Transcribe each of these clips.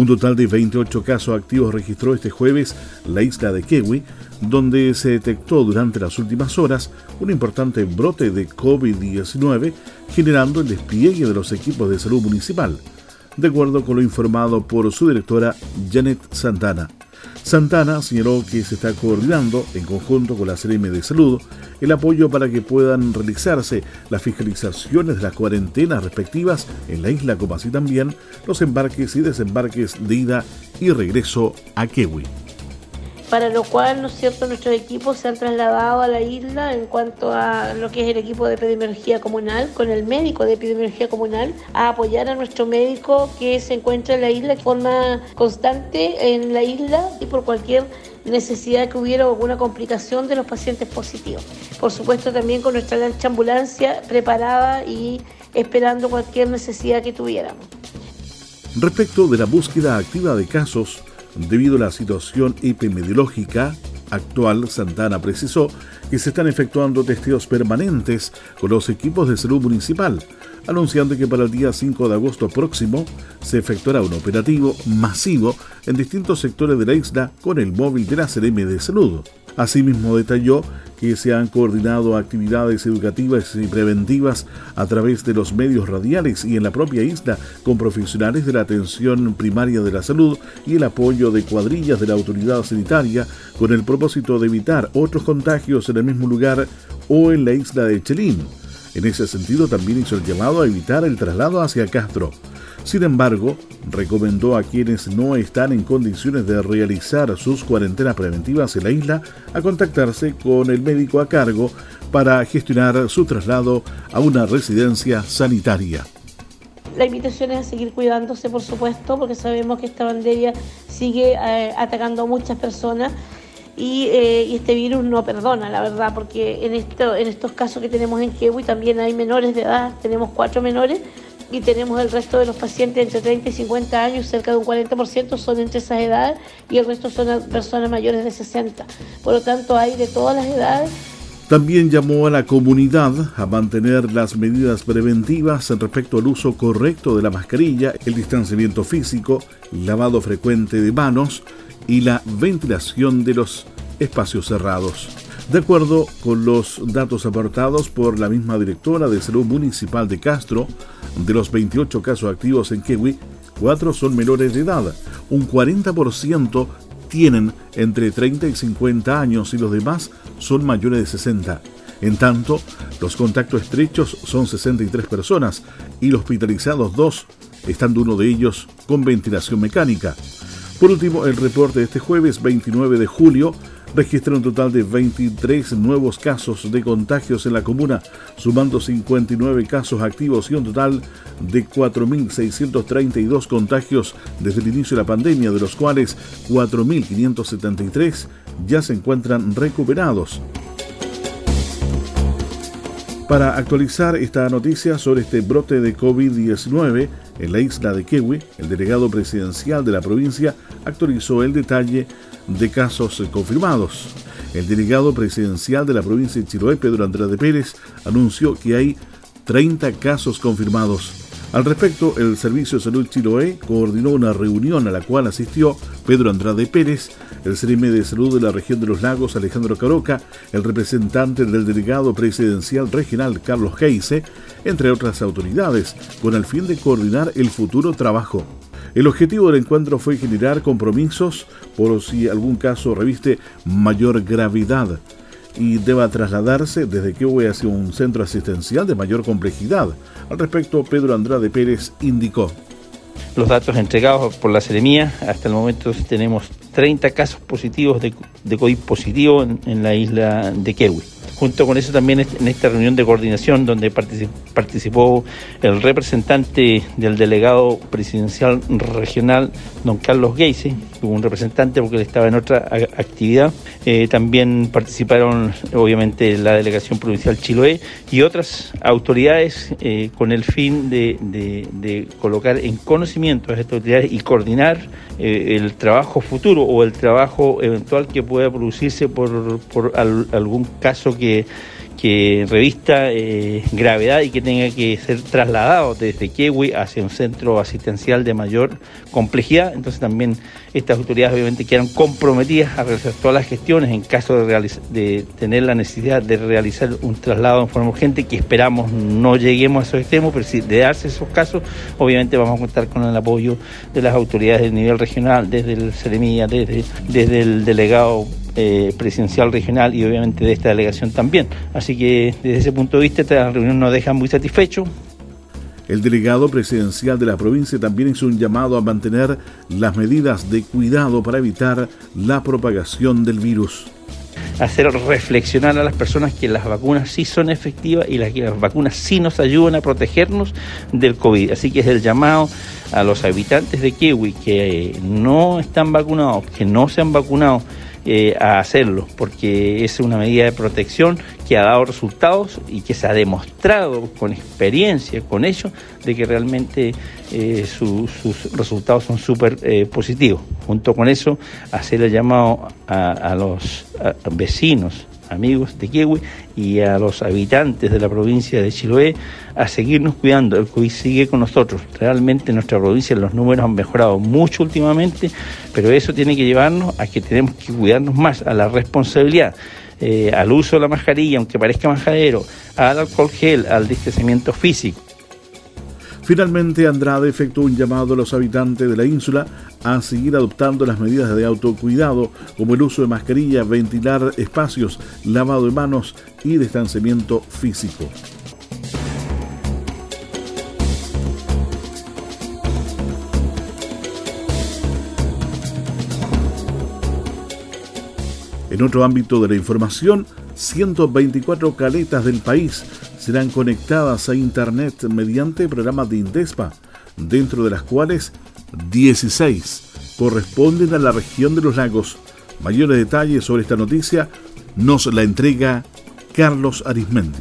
Un total de 28 casos activos registró este jueves la isla de Kewi, donde se detectó durante las últimas horas un importante brote de COVID-19, generando el despliegue de los equipos de salud municipal, de acuerdo con lo informado por su directora Janet Santana. Santana señaló que se está coordinando, en conjunto con la CRM de Salud, el apoyo para que puedan realizarse las fiscalizaciones de las cuarentenas respectivas en la isla, como así también los embarques y desembarques de ida y regreso a Kewi para lo cual, ¿no es cierto?, nuestros equipos se han trasladado a la isla en cuanto a lo que es el equipo de epidemiología comunal, con el médico de epidemiología comunal, a apoyar a nuestro médico que se encuentra en la isla de forma constante en la isla y por cualquier necesidad que hubiera alguna complicación de los pacientes positivos. Por supuesto también con nuestra lancha ambulancia preparada y esperando cualquier necesidad que tuviéramos. Respecto de la búsqueda activa de casos, Debido a la situación epidemiológica actual, Santana precisó que se están efectuando testeos permanentes con los equipos de salud municipal, anunciando que para el día 5 de agosto próximo se efectuará un operativo masivo en distintos sectores de la isla con el móvil de la CRM de Salud. Asimismo detalló que se han coordinado actividades educativas y preventivas a través de los medios radiales y en la propia isla con profesionales de la atención primaria de la salud y el apoyo de cuadrillas de la autoridad sanitaria con el propósito de evitar otros contagios en el mismo lugar o en la isla de Chelín. En ese sentido también hizo el llamado a evitar el traslado hacia Castro. Sin embargo, recomendó a quienes no están en condiciones de realizar sus cuarentenas preventivas en la isla a contactarse con el médico a cargo para gestionar su traslado a una residencia sanitaria. La invitación es a seguir cuidándose, por supuesto, porque sabemos que esta pandemia sigue eh, atacando a muchas personas y, eh, este virus no perdona, la verdad, porque en, esto, en estos casos que tenemos en Kewi también hay menores de edad, tenemos cuatro menores y tenemos el resto de los pacientes entre 30 y 50 años, cerca de un 40% son entre esas edades y el resto son personas mayores de 60. Por lo tanto, hay de todas las edades. También llamó a la comunidad a mantener las medidas preventivas respecto al uso correcto de la mascarilla, el distanciamiento físico, lavado frecuente de manos y la ventilación de los espacios cerrados. De acuerdo con los datos aportados por la misma directora de Salud Municipal de Castro, de los 28 casos activos en Kewi, 4 son menores de edad, un 40% tienen entre 30 y 50 años y los demás son mayores de 60. En tanto, los contactos estrechos son 63 personas y los hospitalizados 2, estando uno de ellos con ventilación mecánica. Por último, el reporte de este jueves 29 de julio registra un total de 23 nuevos casos de contagios en la comuna, sumando 59 casos activos y un total de 4.632 contagios desde el inicio de la pandemia, de los cuales 4.573 ya se encuentran recuperados. Para actualizar esta noticia sobre este brote de COVID-19 en la isla de Kewi, el delegado presidencial de la provincia actualizó el detalle de casos confirmados. El delegado presidencial de la provincia de Chiloé, Pedro Andrade Pérez, anunció que hay 30 casos confirmados. Al respecto, el Servicio de Salud Chiloé coordinó una reunión a la cual asistió Pedro Andrade Pérez, el CRM de Salud de la región de los lagos Alejandro Caroca, el representante del delegado presidencial regional Carlos Heise, entre otras autoridades, con el fin de coordinar el futuro trabajo. El objetivo del encuentro fue generar compromisos por si algún caso reviste mayor gravedad y deba trasladarse desde que hubo hacia un centro asistencial de mayor complejidad. Al respecto, Pedro Andrade Pérez indicó. Los datos entregados por la Seremía, hasta el momento tenemos 30 casos positivos de, COVID positivo en, la isla de Kewi. Junto con eso también en esta reunión de coordinación donde participó el representante del delegado presidencial regional, don Carlos Geise, un representante porque él estaba en otra actividad. Eh, también participaron obviamente la delegación provincial Chiloé y otras autoridades eh, con el fin de, colocar en conocimiento a estas autoridades y coordinar eh, el trabajo futuro o el trabajo eventual que pueda producirse por, por algún caso que que revista eh, gravedad y que tenga que ser trasladado desde Kewi hacia un centro asistencial de mayor complejidad. Entonces también estas autoridades obviamente quedan comprometidas a realizar todas las gestiones en caso de, tener la necesidad de realizar un traslado en forma urgente, que esperamos no lleguemos a esos extremos, pero si de darse esos casos, obviamente vamos a contar con el apoyo de las autoridades de nivel regional, desde el Ceremía, desde, desde el delegado eh, presidencial regional y obviamente de esta delegación también. Así que desde ese punto de vista esta reunión nos deja muy satisfechos. El delegado presidencial de la provincia también hizo un llamado a mantener las medidas de cuidado para evitar la propagación del virus hacer reflexionar a las personas que las vacunas sí son efectivas y las, que las vacunas sí nos ayudan a protegernos del COVID. Así que es el llamado a los habitantes de Kiwi que no están vacunados, que no se han vacunado, eh, a hacerlo, porque es una medida de protección que ha dado resultados y que se ha demostrado con experiencia, con ello, de que realmente eh, sus resultados son súper eh, positivos. Junto con eso, hacer el llamado a, los vecinos amigos de Kiwi y a los habitantes de la provincia de Chiloé a seguirnos cuidando. El COVID sigue con nosotros. Realmente en nuestra provincia los números han mejorado mucho últimamente, pero eso tiene que llevarnos a que tenemos que cuidarnos más, a la responsabilidad. Eh, al uso de la mascarilla, aunque parezca majadero, al alcohol gel, al distanciamiento físico. Finalmente, Andrade efectuó un llamado a los habitantes de la ínsula a seguir adoptando las medidas de autocuidado como el uso de mascarilla, ventilar espacios, lavado de manos y distanciamiento físico. En otro ámbito de la información, 124 caletas del país serán conectadas a Internet mediante programas de Indespa, dentro de las cuales 16 corresponden a la región de los lagos. Mayores detalles sobre esta noticia nos la entrega Carlos Arismendi.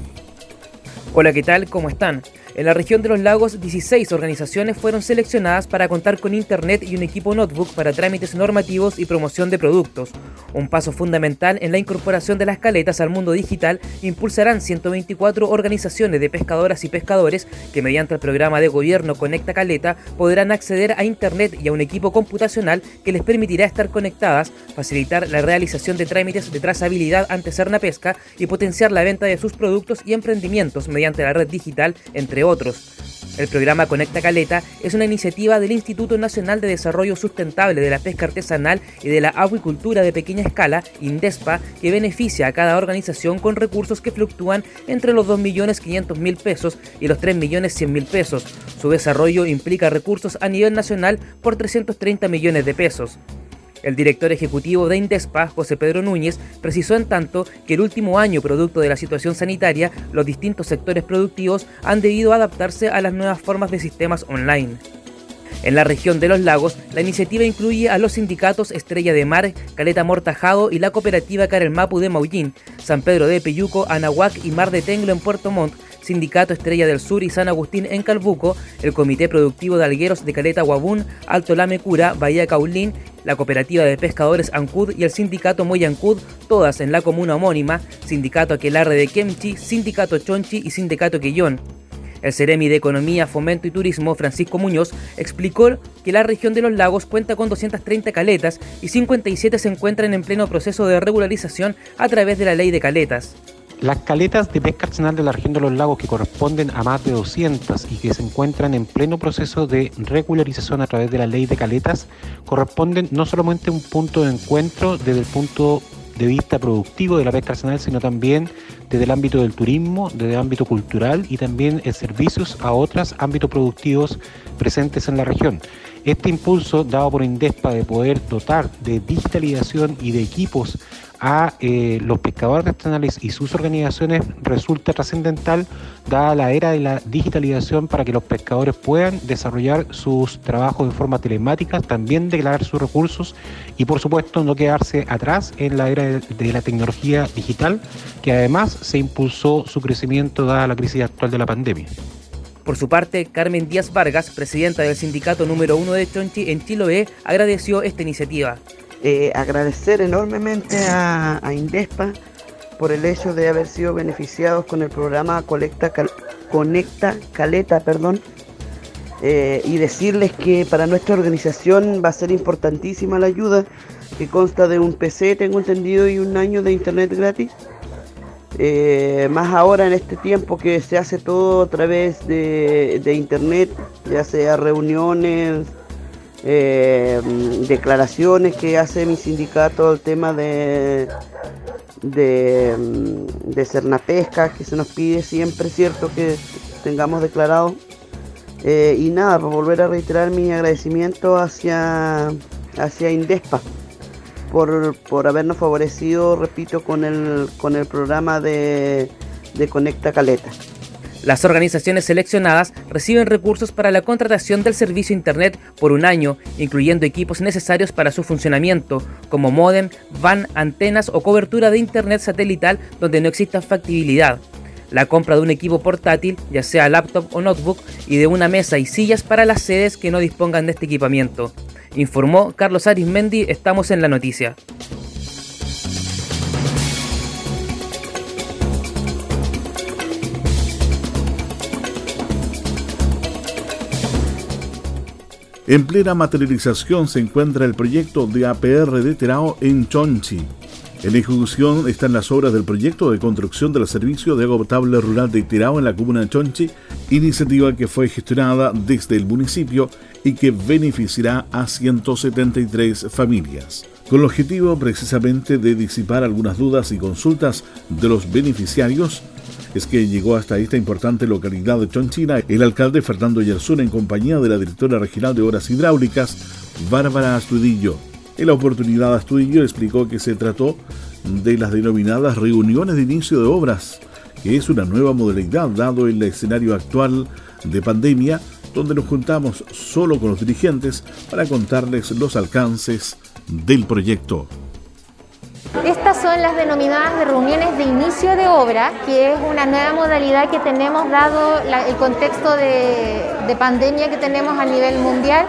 Hola, ¿qué tal? ¿Cómo están? En la región de los lagos, 16 organizaciones fueron seleccionadas para contar con Internet y un equipo notebook para trámites normativos y promoción de productos. Un paso fundamental en la incorporación de las caletas al mundo digital impulsarán 124 organizaciones de pescadoras y pescadores que mediante el programa de gobierno Conecta Caleta podrán acceder a Internet y a un equipo computacional que les permitirá estar conectadas, facilitar la realización de trámites de trazabilidad ante Cerna Pesca y potenciar la venta de sus productos y emprendimientos mediante la red digital, entre otros El programa Conecta Caleta es una iniciativa del Instituto Nacional de Desarrollo Sustentable de la Pesca Artesanal y de la Acuicultura de Pequeña Escala, INDESPA, que beneficia a cada organización con recursos que fluctúan entre los 2.500.000 pesos y los 3.100.000 pesos. Su desarrollo implica recursos a nivel nacional por 330 millones de pesos. El director ejecutivo de Indespa, José Pedro Núñez, precisó en tanto que el último año, producto de la situación sanitaria, los distintos sectores productivos han debido adaptarse a las nuevas formas de sistemas online. En la región de los lagos, la iniciativa incluye a los sindicatos Estrella de Mar, Caleta Mortajado y la cooperativa Mapu de Maullín, San Pedro de Peyuco, Anahuac y Mar de Tenglo en Puerto Montt, Sindicato Estrella del Sur y San Agustín en Calbuco, el Comité Productivo de Algueros de Caleta Guabún, Alto Lamecura, Bahía Caulín, la Cooperativa de Pescadores Ancud y el Sindicato Moyancud, todas en la comuna homónima, Sindicato Aquelarre de Kemchi, Sindicato Chonchi y Sindicato Quillón. El Ceremi de Economía, Fomento y Turismo, Francisco Muñoz, explicó que la región de los lagos cuenta con 230 caletas y 57 se encuentran en pleno proceso de regularización a través de la ley de caletas. Las caletas de pesca artesanal de la región de los lagos, que corresponden a más de 200 y que se encuentran en pleno proceso de regularización a través de la ley de caletas, corresponden no solamente a un punto de encuentro desde el punto de vista productivo de la pesca artesanal, sino también desde el ámbito del turismo, desde el ámbito cultural y también en servicios a otros ámbitos productivos presentes en la región. Este impulso dado por Indespa de poder dotar de digitalización y de equipos a eh, los pescadores artesanales y sus organizaciones resulta trascendental dada la era de la digitalización para que los pescadores puedan desarrollar sus trabajos de forma telemática, también declarar sus recursos y por supuesto no quedarse atrás en la era de, la tecnología digital, que además se impulsó su crecimiento dada la crisis actual de la pandemia. Por su parte, Carmen Díaz Vargas, presidenta del sindicato número uno de Chonchi en Chiloé, agradeció esta iniciativa. Eh, agradecer enormemente a, Indespa por el hecho de haber sido beneficiados con el programa Conecta Caleta, perdón, eh, y decirles que para nuestra organización va a ser importantísima la ayuda, que consta de un PC, tengo entendido, y un año de internet gratis. Eh, más ahora en este tiempo que se hace todo a través de, de internet, ya sea reuniones, eh, declaraciones que hace mi sindicato el tema de de, de Cernapesca que se nos pide siempre, cierto, que tengamos declarado. Eh, y nada, para volver a reiterar mi agradecimiento hacia, hacia Indespa por, por habernos favorecido, repito, con el, con el programa de, de Conecta Caleta. Las organizaciones seleccionadas reciben recursos para la contratación del servicio Internet por un año, incluyendo equipos necesarios para su funcionamiento, como modem, van, antenas o cobertura de Internet satelital donde no exista factibilidad. La compra de un equipo portátil, ya sea laptop o notebook, y de una mesa y sillas para las sedes que no dispongan de este equipamiento. Informó Carlos Arismendi, estamos en la noticia. En plena materialización se encuentra el proyecto de APR de Terao en Chonchi. En ejecución están las obras del proyecto de construcción del servicio de agua potable rural de Terao en la comuna de Chonchi, iniciativa que fue gestionada desde el municipio y que beneficiará a 173 familias. Con el objetivo precisamente de disipar algunas dudas y consultas de los beneficiarios, es que llegó hasta esta importante localidad de Chonchina el alcalde Fernando Yerzún en compañía de la directora regional de Obras Hidráulicas, Bárbara Astudillo. En la oportunidad, Astudillo explicó que se trató de las denominadas reuniones de inicio de obras, que es una nueva modalidad dado el escenario actual de pandemia, donde nos juntamos solo con los dirigentes para contarles los alcances del proyecto. Estas son las denominadas de reuniones de inicio de obra, que es una nueva modalidad que tenemos dado el contexto de, pandemia que tenemos a nivel mundial.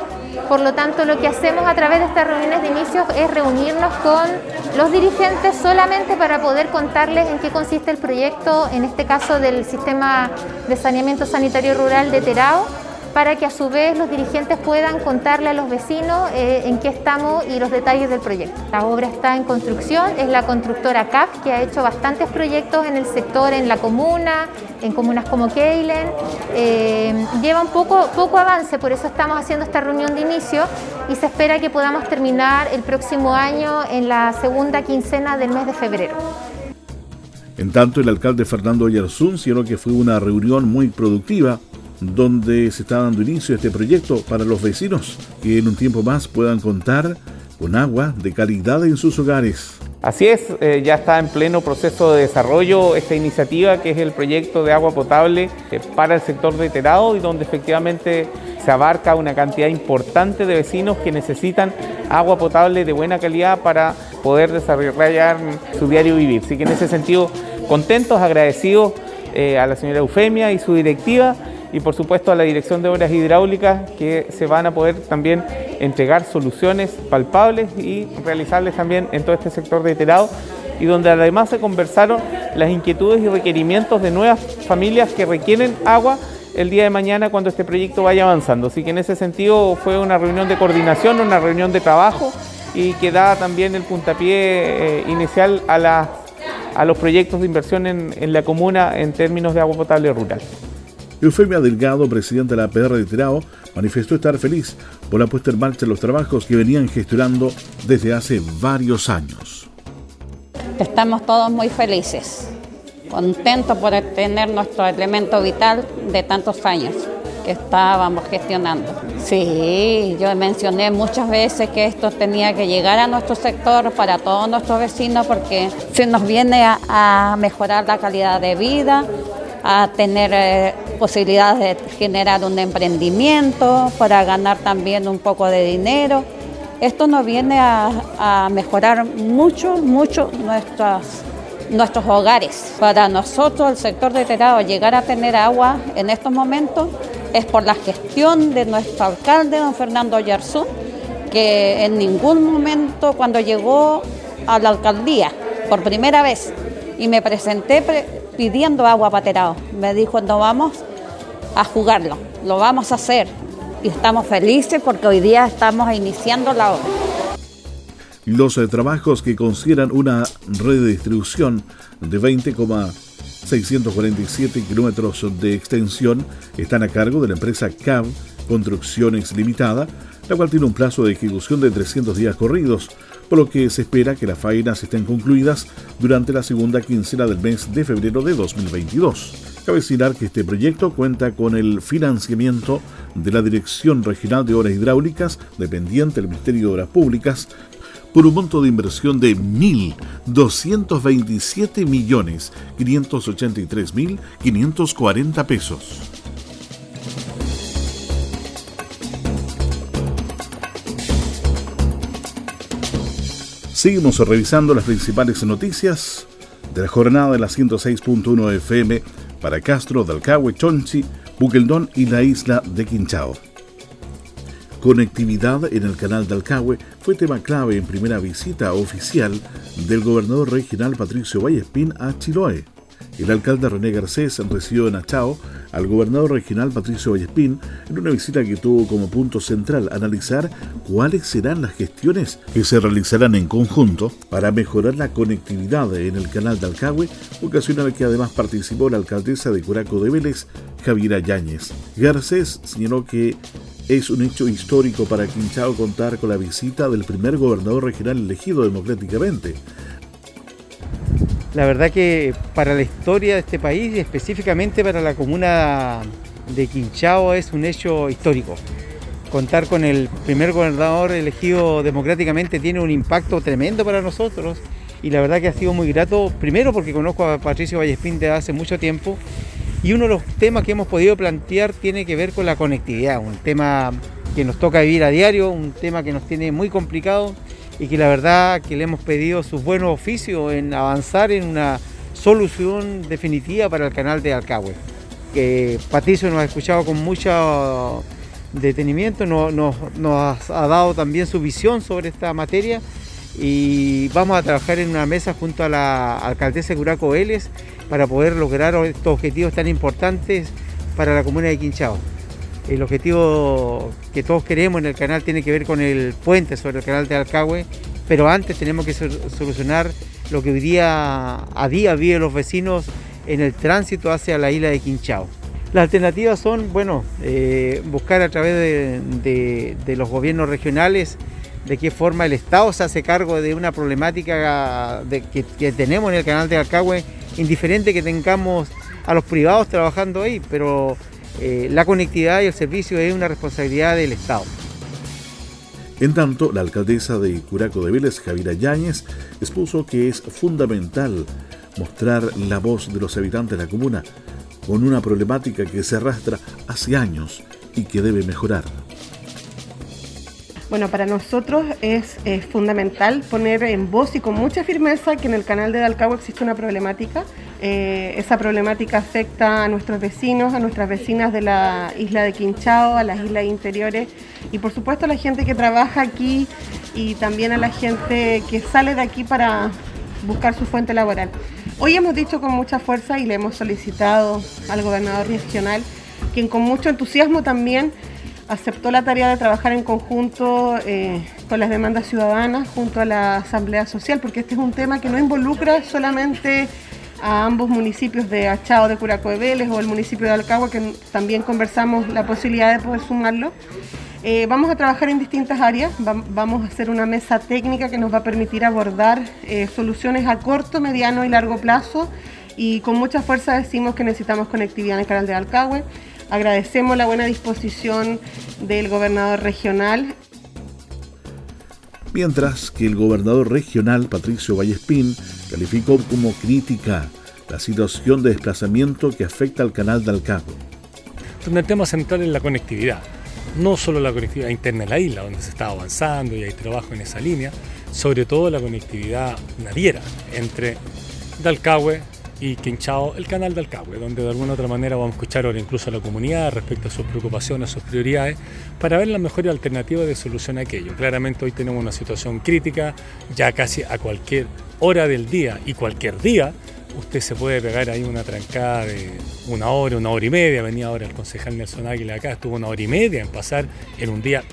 Por lo tanto, lo que hacemos a través de estas reuniones de inicio es reunirnos con los dirigentes solamente para poder contarles en qué consiste el proyecto, en este caso del sistema de saneamiento sanitario rural de Terao, para que a su vez los dirigentes puedan contarle a los vecinos eh, en qué estamos y los detalles del proyecto. La obra está en construcción, es la constructora CAP que ha hecho bastantes proyectos en el sector, en la comuna, en comunas como Keilen. Eh, lleva un poco, poco avance, por eso estamos haciendo esta reunión de inicio y se espera que podamos terminar el próximo año en la segunda quincena del mes de febrero. En tanto, el alcalde Fernando Yersun señaló que fue una reunión muy productiva donde se está dando inicio este proyecto para los vecinos que en un tiempo más puedan contar con agua de calidad en sus hogares. Así es, eh, ya está en pleno proceso de desarrollo esta iniciativa que es el proyecto de agua potable eh, para el sector de Terao y donde efectivamente se abarca una cantidad importante de vecinos que necesitan agua potable de buena calidad para poder desarrollar su diario vivir. Así que en ese sentido, contentos, agradecidos eh, a la señora Eufemia y su directiva y por supuesto a la Dirección de Obras Hidráulicas que se van a poder también entregar soluciones palpables y realizarles también en todo este sector de Terao y donde además se conversaron las inquietudes y requerimientos de nuevas familias que requieren agua el día de mañana cuando este proyecto vaya avanzando. Así que en ese sentido fue una reunión de coordinación, una reunión de trabajo y que da también el puntapié eh, inicial a, a los proyectos de inversión en, en la comuna en términos de agua potable rural. Eufemia Delgado, presidenta de la PR de Terao, manifestó estar feliz por la puesta en marcha de los trabajos que venían gestionando desde hace varios años. Estamos todos muy felices, contentos por tener nuestro elemento vital de tantos años, estábamos gestionando. Sí, yo mencioné muchas veces que esto tenía que llegar a nuestro sector para todos nuestros vecinos porque se nos viene a, mejorar la calidad de vida, a tener eh, posibilidades de generar un emprendimiento, para ganar también un poco de dinero. Esto nos viene a, mejorar mucho, mucho nuestras nuestros hogares. Para nosotros, el sector de Terado, llegar a tener agua en estos momentos es por la gestión de nuestro alcalde, don Fernando Yarzún, que en ningún momento cuando llegó a la alcaldía, por primera vez, y me presenté pidiendo agua para Terado, me dijo, no vamos a jugarlo, lo vamos a hacer. Y estamos felices porque hoy día estamos iniciando la obra. Los eh, trabajos que consideran una red de distribución de 20,647 kilómetros de extensión están a cargo de la empresa CAV Construcciones Limitada, la cual tiene un plazo de ejecución de 300 días corridos, por lo que se espera que las faenas estén concluidas durante la segunda quincena del mes de febrero de 2022. Cabe señalar que este proyecto cuenta con el financiamiento de la Dirección Regional de Obras Hidráulicas, dependiente del Ministerio de Obras Públicas, por un monto de inversión de 1.227.583.540 pesos. Seguimos revisando las principales noticias de la jornada de la 106.1 FM para Castro, Dalcahue, Chonchi, Buqueldón y la isla de Quinchao. Conectividad en el canal de Alcahue fue tema clave en primera visita oficial del gobernador regional Patricio Vallespín a Chiloé. El alcalde René Garcés recibió en Achao al gobernador regional Patricio Vallespín en una visita que tuvo como punto central analizar cuáles serán las gestiones que se realizarán en conjunto para mejorar la conectividad en el canal de Alcahue, ocasión en la que además participó la alcaldesa de Curaco de Vélez, Javiera Yáñez. Garcés señaló que es un hecho histórico para Quinchao contar con la visita del primer gobernador regional elegido democráticamente. La verdad que para la historia de este país y específicamente para la comuna de Quinchao es un hecho histórico. Contar con el primer gobernador elegido democráticamente tiene un impacto tremendo para nosotros y la verdad que ha sido muy grato, primero porque conozco a Patricio Vallespín de hace mucho tiempo y uno de los temas que hemos podido plantear tiene que ver con la conectividad, un tema que nos toca vivir a diario, un tema que nos tiene muy complicado y que la verdad que le hemos pedido sus buenos oficios en avanzar en una solución definitiva para el canal de Alcagüe. Que Patricio nos ha escuchado con mucho detenimiento, nos, ha dado también su visión sobre esta materia y vamos a trabajar en una mesa junto a la alcaldesa Curaco Vélez para poder lograr estos objetivos tan importantes para la comuna de Quinchao. El objetivo que todos queremos en el canal tiene que ver con el puente sobre el canal de Alcagüe, pero antes tenemos que solucionar lo que hoy día a día viven los vecinos en el tránsito hacia la isla de Quinchao. Las alternativas son, bueno, eh, buscar a través de, los gobiernos regionales de qué forma el Estado se hace cargo de una problemática que, tenemos en el canal de Alcagüe indiferente que tengamos a los privados trabajando ahí, pero eh, la conectividad y el servicio es una responsabilidad del Estado. En tanto, la alcaldesa de Curaco de Vélez, Javiera Yáñez, expuso que es fundamental mostrar la voz de los habitantes de la comuna con una problemática que se arrastra hace años y que debe mejorar. Bueno, para nosotros es, fundamental poner en voz y con mucha firmeza que en el canal de Dalcagua existe una problemática. Eh, esa problemática afecta a nuestros vecinos, a nuestras vecinas de la isla de Quinchao, a las islas interiores y por supuesto a la gente que trabaja aquí y también a la gente que sale de aquí para buscar su fuente laboral. Hoy hemos dicho con mucha fuerza y le hemos solicitado al gobernador regional, quien con mucho entusiasmo también aceptó la tarea de trabajar en conjunto eh, con las demandas ciudadanas junto a la Asamblea Social, porque este es un tema que no involucra solamente a ambos municipios de Achao de Curaco de Vélez o el municipio de Alcagua, que también conversamos la posibilidad de poder sumarlo. Eh, vamos a trabajar en distintas áreas, vamos a hacer una mesa técnica que nos va a permitir abordar eh, soluciones a corto, mediano y largo plazo y con mucha fuerza decimos que necesitamos conectividad en el canal de Alcagüe, Agradecemos la buena disposición del gobernador regional. Mientras que el gobernador regional, Patricio Vallespín, calificó como crítica la situación de desplazamiento que afecta al canal de Alcabo. Donde el tema central es la conectividad, no solo la conectividad interna de la isla, donde se está avanzando y hay trabajo en esa línea, sobre todo la conectividad naviera entre Dalcahue, y Quinchao, el canal del Alcagüe, donde de alguna otra manera vamos a escuchar ahora incluso a la comunidad respecto a sus preocupaciones, sus prioridades, para ver las mejores alternativas de solución a aquello. Claramente hoy tenemos una situación crítica, ya casi a cualquier hora del día y cualquier día usted se puede pegar ahí una trancada de una hora, una hora y media. Venía ahora el concejal Nelson Águila acá, estuvo una hora y media en pasar en un día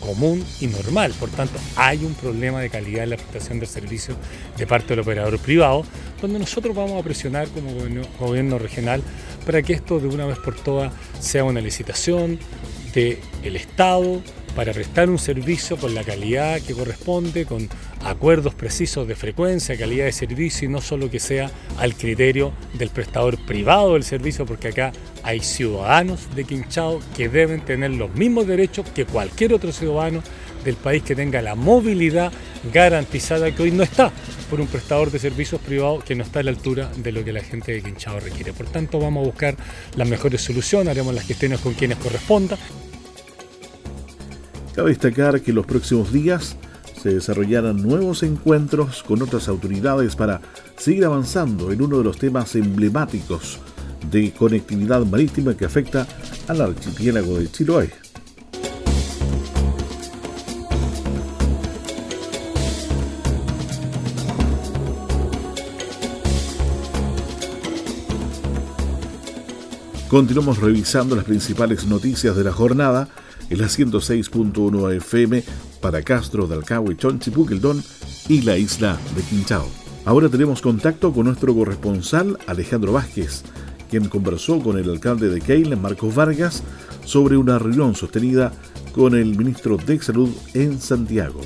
común y normal. Por tanto, hay un problema de calidad en la prestación del servicio de parte del operador privado, donde nosotros vamos a presionar como gobierno, regional para que esto de una vez por todas sea una licitación del Estado para prestar un servicio con la calidad que corresponde, con acuerdos precisos de frecuencia, calidad de servicio y no solo que sea al criterio del prestador privado del servicio, porque acá hay ciudadanos de Quinchao que deben tener los mismos derechos que cualquier otro ciudadano del país que tenga la movilidad garantizada que hoy no está por un prestador de servicios privados que no está a la altura de lo que la gente de Quinchao requiere. Por tanto, vamos a buscar las mejores soluciones, haremos las gestiones con quienes corresponda. Cabe destacar que los próximos días se desarrollarán nuevos encuentros con otras autoridades para seguir avanzando en uno de los temas emblemáticos de conectividad marítima que afecta al archipiélago de Chiloé. Continuamos revisando las principales noticias de la jornada en la 106.1 FM para Castro, Dalcahue, Chonchipuquildón y la isla de Quinchao. Ahora tenemos contacto con nuestro corresponsal Alejandro Vázquez, quien conversó con el alcalde de Keilen, Marcos Vargas, sobre una reunión sostenida con el ministro de Salud en Santiago.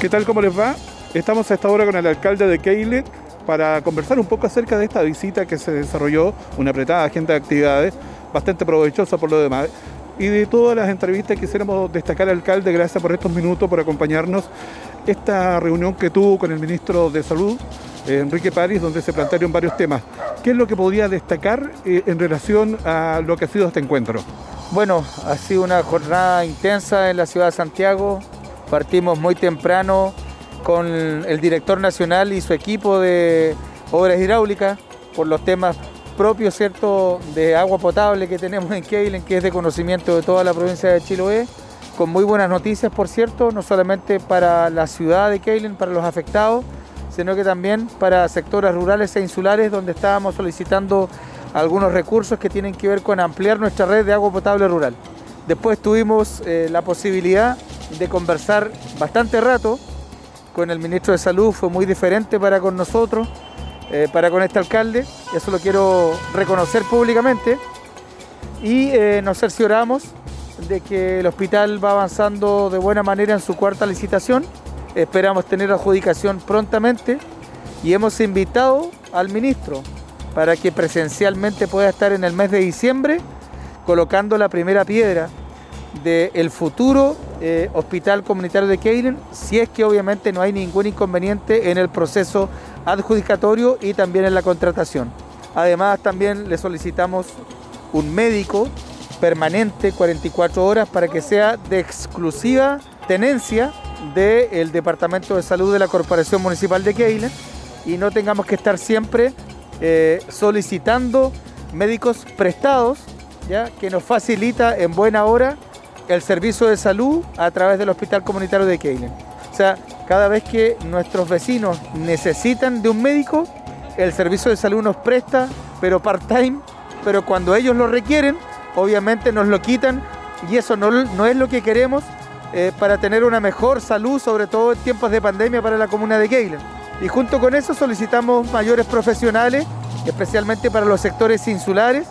¿Qué tal? ¿Cómo les va? Estamos a esta hora con el alcalde de Keilen para conversar un poco acerca de esta visita que se desarrolló, una apretada agenda de actividades, bastante provechosa por lo demás y de todas las entrevistas quisiéramos destacar al alcalde, gracias por estos minutos, por acompañarnos, esta reunión que tuvo con el ministro de Salud, eh, Enrique París, donde se plantearon varios temas. ¿Qué es lo que podría destacar eh, en relación a lo que ha sido este encuentro? Bueno, ha sido una jornada intensa en la ciudad de Santiago. Partimos muy temprano con el director nacional y su equipo de obras hidráulicas por los temas propio ¿cierto? de agua potable que tenemos en Keilen, que es de conocimiento de toda la provincia de Chiloé, con muy buenas noticias, por cierto, no solamente para la ciudad de Keilen, para los afectados, sino que también para sectores rurales e insulares donde estábamos solicitando algunos recursos que tienen que ver con ampliar nuestra red de agua potable rural. Después tuvimos eh, la posibilidad de conversar bastante rato con el ministro de Salud, fue muy diferente para con nosotros. Eh, para con este alcalde, eso lo quiero reconocer públicamente, y eh, nos cercioramos de que el hospital va avanzando de buena manera en su cuarta licitación, esperamos tener adjudicación prontamente y hemos invitado al ministro para que presencialmente pueda estar en el mes de diciembre colocando la primera piedra del futuro eh, hospital comunitario de Keilen, si es que obviamente no hay ningún inconveniente en el proceso adjudicatorio y también en la contratación. Además también le solicitamos un médico permanente 44 horas para que sea de exclusiva tenencia del Departamento de Salud de la Corporación Municipal de Keilen y no tengamos que estar siempre eh, solicitando médicos prestados ¿ya? que nos facilita en buena hora el servicio de salud a través del Hospital Comunitario de Keilen. O sea, cada vez que nuestros vecinos necesitan de un médico, el servicio de salud nos presta, pero part-time, pero cuando ellos lo requieren, obviamente nos lo quitan y eso no, no es lo que queremos eh, para tener una mejor salud, sobre todo en tiempos de pandemia para la comuna de Keilen. Y junto con eso solicitamos mayores profesionales, especialmente para los sectores insulares.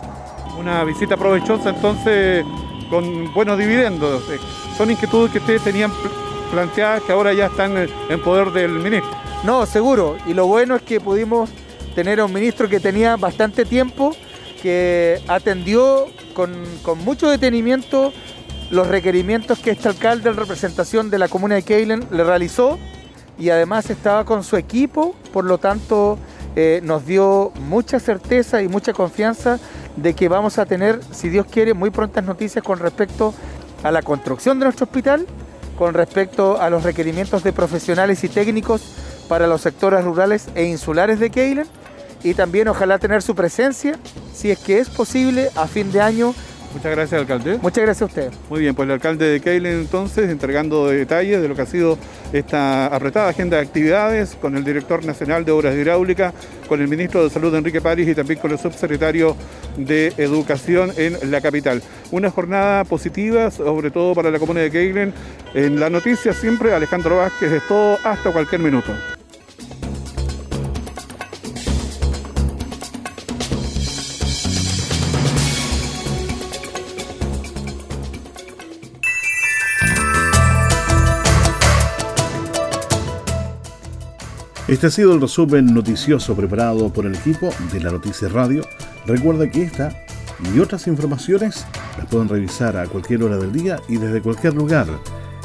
Una visita provechosa entonces con buenos dividendos. Eh, son inquietudes que ustedes tenían planteadas que ahora ya están en poder del ministro. No, seguro. Y lo bueno es que pudimos tener a un ministro que tenía bastante tiempo, que atendió con, con mucho detenimiento los requerimientos que este alcalde en representación de la comuna de Keilen le realizó y además estaba con su equipo, por lo tanto eh, nos dio mucha certeza y mucha confianza de que vamos a tener, si Dios quiere, muy prontas noticias con respecto a la construcción de nuestro hospital, con respecto a los requerimientos de profesionales y técnicos para los sectores rurales e insulares de Keilen. Y también ojalá tener su presencia, si es que es posible, a fin de año Muchas gracias, alcalde. Muchas gracias a usted. Muy bien, pues el alcalde de Keilen entonces entregando detalles de lo que ha sido esta apretada agenda de actividades con el director nacional de Obras Hidráulicas, con el ministro de Salud Enrique París y también con el subsecretario de Educación en la capital. Una jornada positiva, sobre todo para la comuna de Keilen. En la noticia siempre Alejandro Vázquez es todo hasta cualquier minuto. Este ha sido el resumen noticioso preparado por el equipo de la Noticia Radio. Recuerda que esta y otras informaciones las pueden revisar a cualquier hora del día y desde cualquier lugar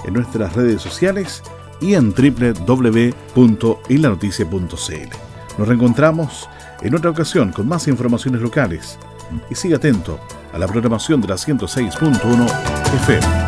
en nuestras redes sociales y en www.ilanoticia.cl. Nos reencontramos en otra ocasión con más informaciones locales y siga atento a la programación de la 106.1 FM.